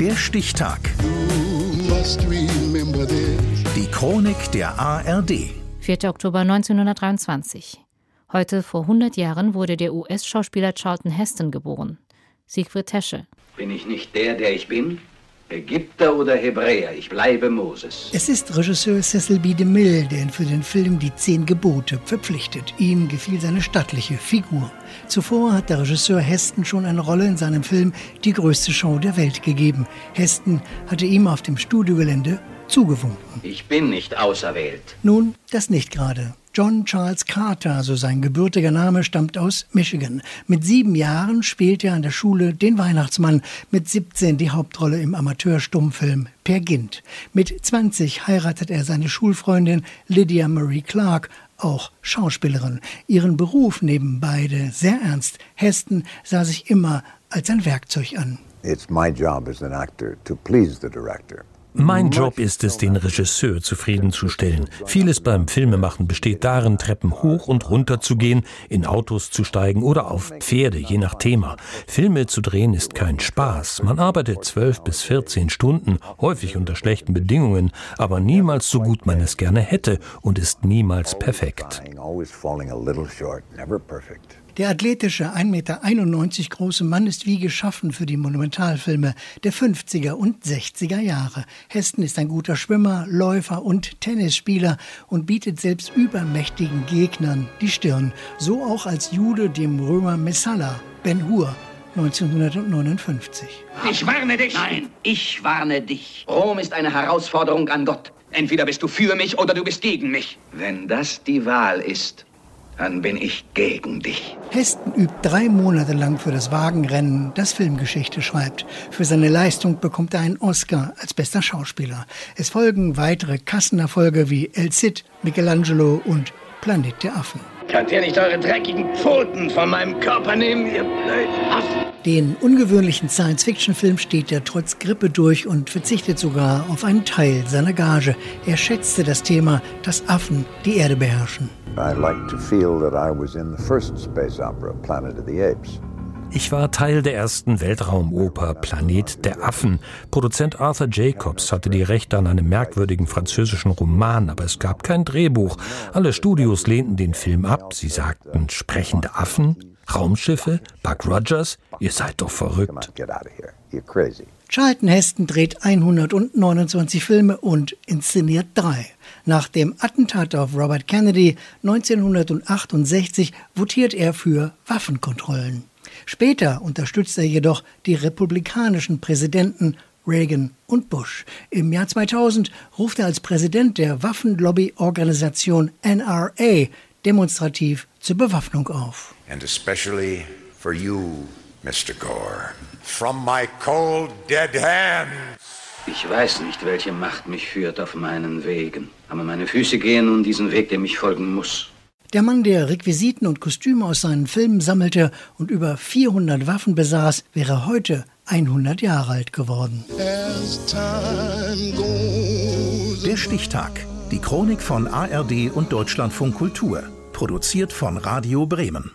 Der Stichtag. Die Chronik der ARD. 4. Oktober 1923. Heute vor 100 Jahren wurde der US-Schauspieler Charlton Heston geboren. Siegfried Tesche. Bin ich nicht der, der ich bin? Ägypter oder Hebräer, ich bleibe Moses. Es ist Regisseur Cecil B. DeMille, der ihn für den Film Die Zehn Gebote verpflichtet. Ihm gefiel seine stattliche Figur. Zuvor hat der Regisseur Heston schon eine Rolle in seinem Film Die größte Show der Welt gegeben. Heston hatte ihm auf dem Studiogelände zugewunken. Ich bin nicht auserwählt. Nun, das nicht gerade. John Charles Carter, so sein gebürtiger Name, stammt aus Michigan. Mit sieben Jahren spielt er an der Schule den Weihnachtsmann, mit 17 die Hauptrolle im Amateurstummfilm Per Gint. Mit 20 heiratet er seine Schulfreundin Lydia Marie Clark, auch Schauspielerin. Ihren Beruf nehmen beide sehr ernst. Heston sah sich immer als ein Werkzeug an. It's my job as an actor to please the director. Mein Job ist es, den Regisseur zufriedenzustellen. Vieles beim Filmemachen besteht darin, Treppen hoch und runter zu gehen, in Autos zu steigen oder auf Pferde, je nach Thema. Filme zu drehen ist kein Spaß. Man arbeitet zwölf bis vierzehn Stunden, häufig unter schlechten Bedingungen, aber niemals so gut man es gerne hätte und ist niemals perfekt. Der athletische 1,91 Meter große Mann ist wie geschaffen für die Monumentalfilme der 50er und 60er Jahre. Heston ist ein guter Schwimmer, Läufer und Tennisspieler und bietet selbst übermächtigen Gegnern die Stirn. So auch als Jude dem Römer Messala, Ben Hur, 1959. Ich warne dich! Nein, ich warne dich. Rom ist eine Herausforderung an Gott. Entweder bist du für mich oder du bist gegen mich. Wenn das die Wahl ist, dann bin ich gegen dich. Heston übt drei Monate lang für das Wagenrennen, das Filmgeschichte schreibt. Für seine Leistung bekommt er einen Oscar als bester Schauspieler. Es folgen weitere Kassenerfolge wie El Cid, Michelangelo und Planet der Affen. Könnt ihr nicht eure dreckigen Pfoten von meinem Körper nehmen, ihr blöden Affen? Den ungewöhnlichen Science-Fiction-Film steht er trotz Grippe durch und verzichtet sogar auf einen Teil seiner Gage. Er schätzte das Thema, dass Affen die Erde beherrschen. I like to feel that I was in the first space opera, Planet of the Apes. Ich war Teil der ersten Weltraumoper Planet der Affen. Produzent Arthur Jacobs hatte die Rechte an einem merkwürdigen französischen Roman, aber es gab kein Drehbuch. Alle Studios lehnten den Film ab. Sie sagten, sprechende Affen, Raumschiffe, Buck Rogers, ihr seid doch verrückt. Charlton Heston dreht 129 Filme und inszeniert drei. Nach dem Attentat auf Robert Kennedy 1968 votiert er für Waffenkontrollen. Später unterstützt er jedoch die republikanischen Präsidenten Reagan und Bush. Im Jahr 2000 ruft er als Präsident der Waffenlobbyorganisation NRA demonstrativ zur Bewaffnung auf. And especially for you, Mr. Gore. From my cold, dead hands. Ich weiß nicht, welche Macht mich führt auf meinen Wegen. Aber meine Füße gehen nun diesen Weg, der mich folgen muss. Der Mann, der Requisiten und Kostüme aus seinen Filmen sammelte und über 400 Waffen besaß, wäre heute 100 Jahre alt geworden. Der Stichtag. Die Chronik von ARD und Deutschlandfunk Kultur. Produziert von Radio Bremen.